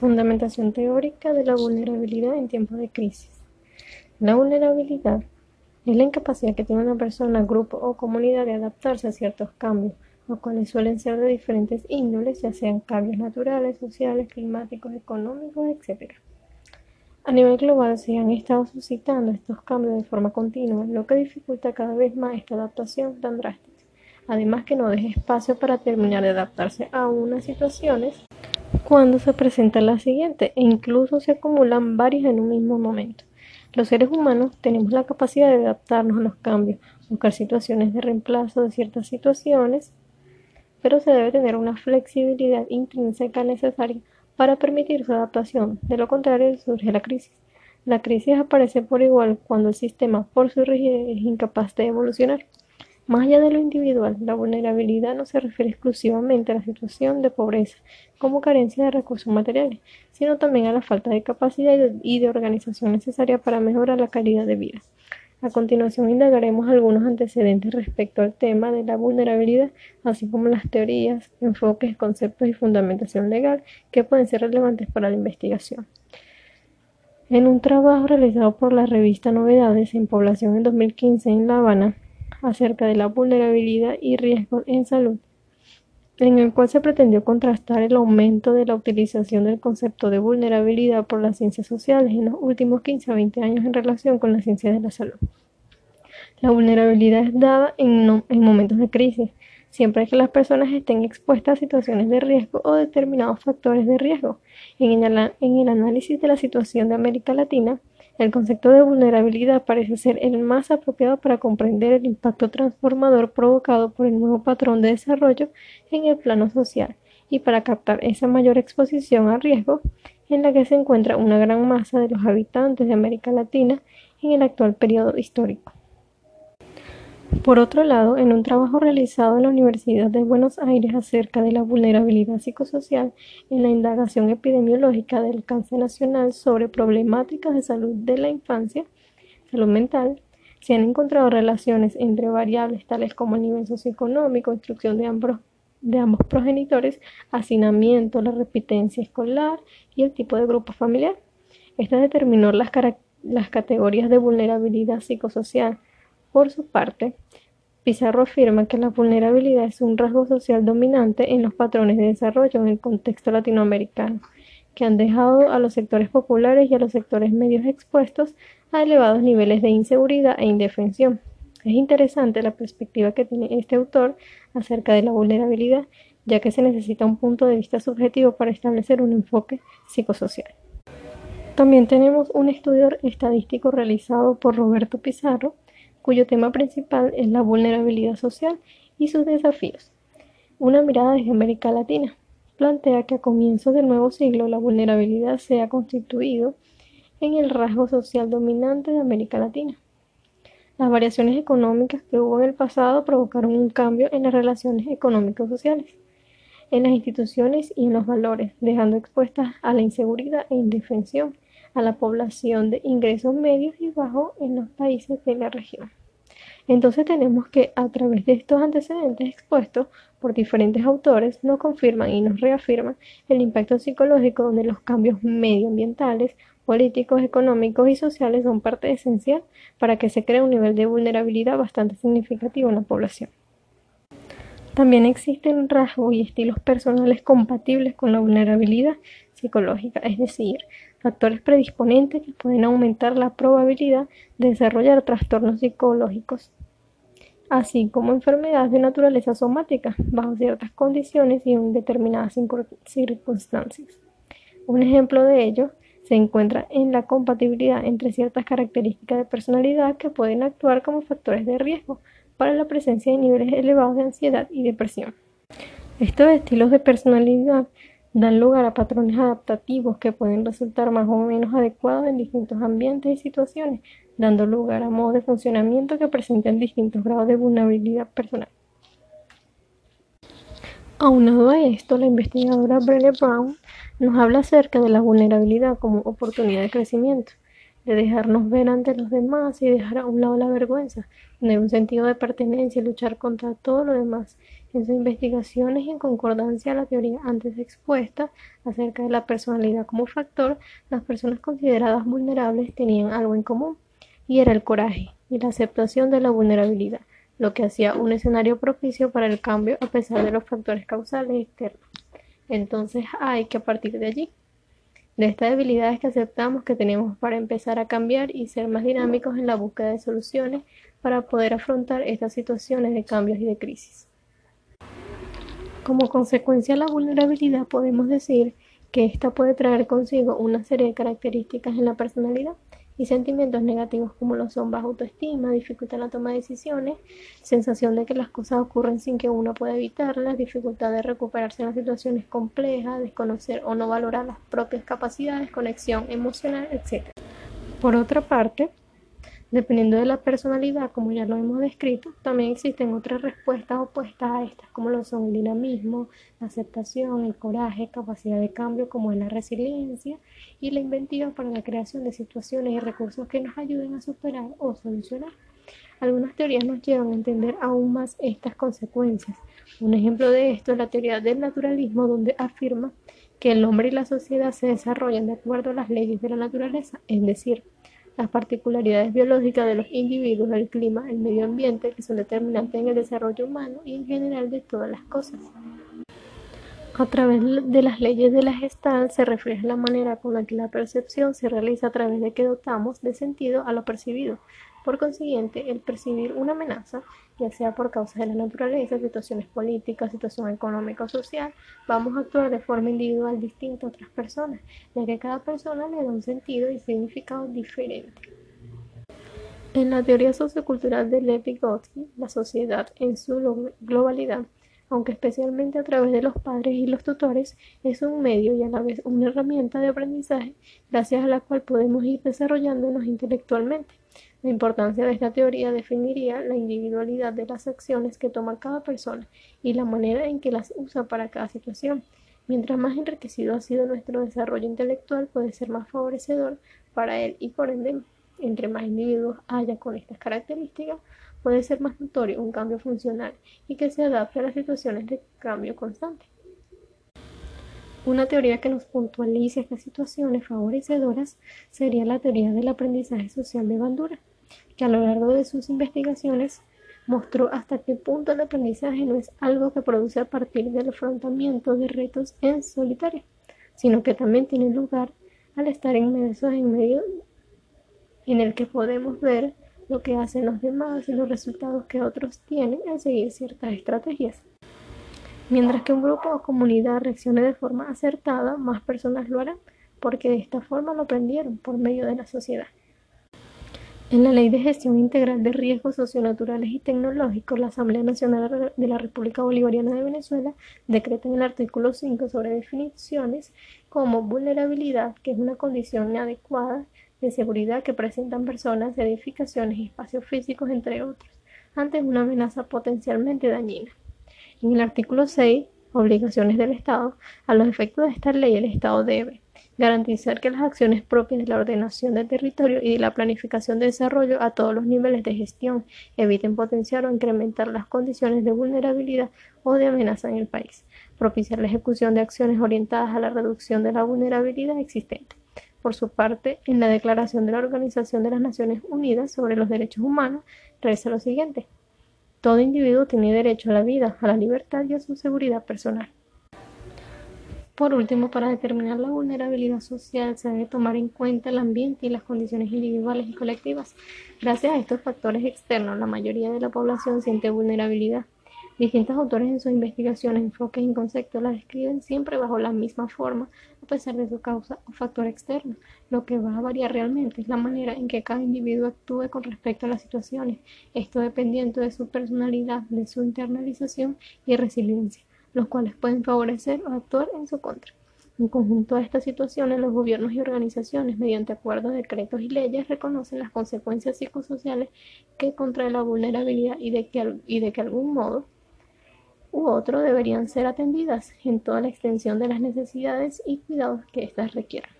Fundamentación teórica de la vulnerabilidad en tiempos de crisis. La vulnerabilidad es la incapacidad que tiene una persona, grupo o comunidad de adaptarse a ciertos cambios, los cuales suelen ser de diferentes índoles, ya sean cambios naturales, sociales, climáticos, económicos, etc. A nivel global se han estado suscitando estos cambios de forma continua, lo que dificulta cada vez más esta adaptación tan drástica. Además que no deja espacio para terminar de adaptarse a unas situaciones cuando se presenta la siguiente e incluso se acumulan varias en un mismo momento. Los seres humanos tenemos la capacidad de adaptarnos a los cambios, buscar situaciones de reemplazo de ciertas situaciones, pero se debe tener una flexibilidad intrínseca necesaria para permitir su adaptación. De lo contrario, surge la crisis. La crisis aparece por igual cuando el sistema, por su rigidez, es incapaz de evolucionar. Más allá de lo individual, la vulnerabilidad no se refiere exclusivamente a la situación de pobreza como carencia de recursos materiales, sino también a la falta de capacidad y de organización necesaria para mejorar la calidad de vida. A continuación indagaremos algunos antecedentes respecto al tema de la vulnerabilidad, así como las teorías, enfoques, conceptos y fundamentación legal que pueden ser relevantes para la investigación. En un trabajo realizado por la revista Novedades en Población en 2015 en La Habana, acerca de la vulnerabilidad y riesgos en salud, en el cual se pretendió contrastar el aumento de la utilización del concepto de vulnerabilidad por las ciencias sociales en los últimos 15 a 20 años en relación con las ciencias de la salud. La vulnerabilidad es dada en, en momentos de crisis, siempre que las personas estén expuestas a situaciones de riesgo o determinados factores de riesgo. En el análisis de la situación de América Latina, el concepto de vulnerabilidad parece ser el más apropiado para comprender el impacto transformador provocado por el nuevo patrón de desarrollo en el plano social y para captar esa mayor exposición a riesgo en la que se encuentra una gran masa de los habitantes de América Latina en el actual periodo histórico. Por otro lado, en un trabajo realizado en la Universidad de Buenos Aires acerca de la vulnerabilidad psicosocial en la indagación epidemiológica del cáncer nacional sobre problemáticas de salud de la infancia, salud mental, se han encontrado relaciones entre variables tales como el nivel socioeconómico, instrucción de ambos, de ambos progenitores, hacinamiento, la repitencia escolar y el tipo de grupo familiar. Esta determinó las categorías de vulnerabilidad psicosocial por su parte, Pizarro afirma que la vulnerabilidad es un rasgo social dominante en los patrones de desarrollo en el contexto latinoamericano, que han dejado a los sectores populares y a los sectores medios expuestos a elevados niveles de inseguridad e indefensión. Es interesante la perspectiva que tiene este autor acerca de la vulnerabilidad, ya que se necesita un punto de vista subjetivo para establecer un enfoque psicosocial. También tenemos un estudio estadístico realizado por Roberto Pizarro, cuyo tema principal es la vulnerabilidad social y sus desafíos. Una mirada desde América Latina plantea que a comienzos del nuevo siglo la vulnerabilidad se ha constituido en el rasgo social dominante de América Latina. Las variaciones económicas que hubo en el pasado provocaron un cambio en las relaciones económicos sociales, en las instituciones y en los valores, dejando expuestas a la inseguridad e indefensión a la población de ingresos medios y bajos en los países de la región. Entonces tenemos que a través de estos antecedentes expuestos por diferentes autores nos confirman y nos reafirman el impacto psicológico donde los cambios medioambientales, políticos, económicos y sociales son parte esencial para que se cree un nivel de vulnerabilidad bastante significativo en la población. También existen rasgos y estilos personales compatibles con la vulnerabilidad psicológica, es decir, factores predisponentes que pueden aumentar la probabilidad de desarrollar trastornos psicológicos, así como enfermedades de naturaleza somática bajo ciertas condiciones y en determinadas circunstancias. Un ejemplo de ello se encuentra en la compatibilidad entre ciertas características de personalidad que pueden actuar como factores de riesgo para la presencia de niveles elevados de ansiedad y depresión. Estos estilos de personalidad dan lugar a patrones adaptativos que pueden resultar más o menos adecuados en distintos ambientes y situaciones, dando lugar a modos de funcionamiento que presenten distintos grados de vulnerabilidad personal. Aunado a esto, la investigadora Brené Brown nos habla acerca de la vulnerabilidad como oportunidad de crecimiento. De dejarnos ver ante los demás y dejar a un lado la vergüenza, tener un sentido de pertenencia y luchar contra todo lo demás. En sus investigaciones en concordancia a la teoría antes expuesta acerca de la personalidad como factor, las personas consideradas vulnerables tenían algo en común, y era el coraje y la aceptación de la vulnerabilidad, lo que hacía un escenario propicio para el cambio a pesar de los factores causales externos. Entonces hay que partir de allí de estas debilidades que aceptamos que tenemos para empezar a cambiar y ser más dinámicos en la búsqueda de soluciones para poder afrontar estas situaciones de cambios y de crisis. Como consecuencia de la vulnerabilidad podemos decir que esta puede traer consigo una serie de características en la personalidad y sentimientos negativos como lo son baja autoestima, dificultad en la toma de decisiones, sensación de que las cosas ocurren sin que uno pueda evitarlas, dificultad de recuperarse en las situaciones complejas, desconocer o no valorar las propias capacidades, conexión emocional, etc. Por otra parte, Dependiendo de la personalidad, como ya lo hemos descrito, también existen otras respuestas opuestas a estas, como lo son el dinamismo, la aceptación, el coraje, capacidad de cambio, como es la resiliencia, y la inventiva para la creación de situaciones y recursos que nos ayuden a superar o solucionar. Algunas teorías nos llevan a entender aún más estas consecuencias. Un ejemplo de esto es la teoría del naturalismo, donde afirma que el hombre y la sociedad se desarrollan de acuerdo a las leyes de la naturaleza, es decir, las particularidades biológicas de los individuos, el clima, el medio ambiente, que son determinantes en el desarrollo humano y en general de todas las cosas. A través de las leyes de la gestal se refleja la manera con la que la percepción se realiza a través de que dotamos de sentido a lo percibido, por consiguiente, el percibir una amenaza, ya sea por causa de la naturaleza, situaciones políticas, situación económica o social, vamos a actuar de forma individual distinta a otras personas, ya que cada persona le da un sentido y significado diferente. En la teoría sociocultural de Lev Vygotsky, la sociedad en su globalidad, aunque especialmente a través de los padres y los tutores, es un medio y a la vez una herramienta de aprendizaje gracias a la cual podemos ir desarrollándonos intelectualmente. La importancia de esta teoría definiría la individualidad de las acciones que toma cada persona y la manera en que las usa para cada situación. Mientras más enriquecido ha sido nuestro desarrollo intelectual, puede ser más favorecedor para él y por ende, entre más individuos haya con estas características, puede ser más notorio un cambio funcional y que se adapte a las situaciones de cambio constante. Una teoría que nos puntualice estas situaciones favorecedoras sería la teoría del aprendizaje social de Bandura, que a lo largo de sus investigaciones mostró hasta qué punto el aprendizaje no es algo que produce a partir del afrontamiento de retos en solitario, sino que también tiene lugar al estar inmersos en medio en el que podemos ver lo que hacen los demás y los resultados que otros tienen al seguir ciertas estrategias. Mientras que un grupo o comunidad reaccione de forma acertada, más personas lo harán, porque de esta forma lo aprendieron por medio de la sociedad. En la Ley de Gestión Integral de Riesgos Socionaturales y Tecnológicos, la Asamblea Nacional de la República Bolivariana de Venezuela decreta en el artículo 5 sobre definiciones como vulnerabilidad, que es una condición inadecuada de seguridad que presentan personas, edificaciones y espacios físicos, entre otros, ante una amenaza potencialmente dañina. En el artículo 6, obligaciones del Estado, a los efectos de esta ley el Estado debe garantizar que las acciones propias de la ordenación del territorio y de la planificación de desarrollo a todos los niveles de gestión eviten potenciar o incrementar las condiciones de vulnerabilidad o de amenaza en el país, propiciar la ejecución de acciones orientadas a la reducción de la vulnerabilidad existente. Por su parte, en la Declaración de la Organización de las Naciones Unidas sobre los Derechos Humanos, reza lo siguiente. Todo individuo tiene derecho a la vida, a la libertad y a su seguridad personal. Por último, para determinar la vulnerabilidad social se debe tomar en cuenta el ambiente y las condiciones individuales y colectivas. Gracias a estos factores externos, la mayoría de la población siente vulnerabilidad. Distintos autores en sus investigaciones, enfoques y conceptos la describen siempre bajo la misma forma, a pesar de su causa o factor externo. Lo que va a variar realmente es la manera en que cada individuo actúe con respecto a las situaciones, esto dependiendo de su personalidad, de su internalización y resiliencia, los cuales pueden favorecer o actuar en su contra. En conjunto a estas situaciones, los gobiernos y organizaciones, mediante acuerdos, decretos y leyes, reconocen las consecuencias psicosociales que contrae la vulnerabilidad y de que, y de que algún modo u otro deberían ser atendidas en toda la extensión de las necesidades y cuidados que éstas requieran.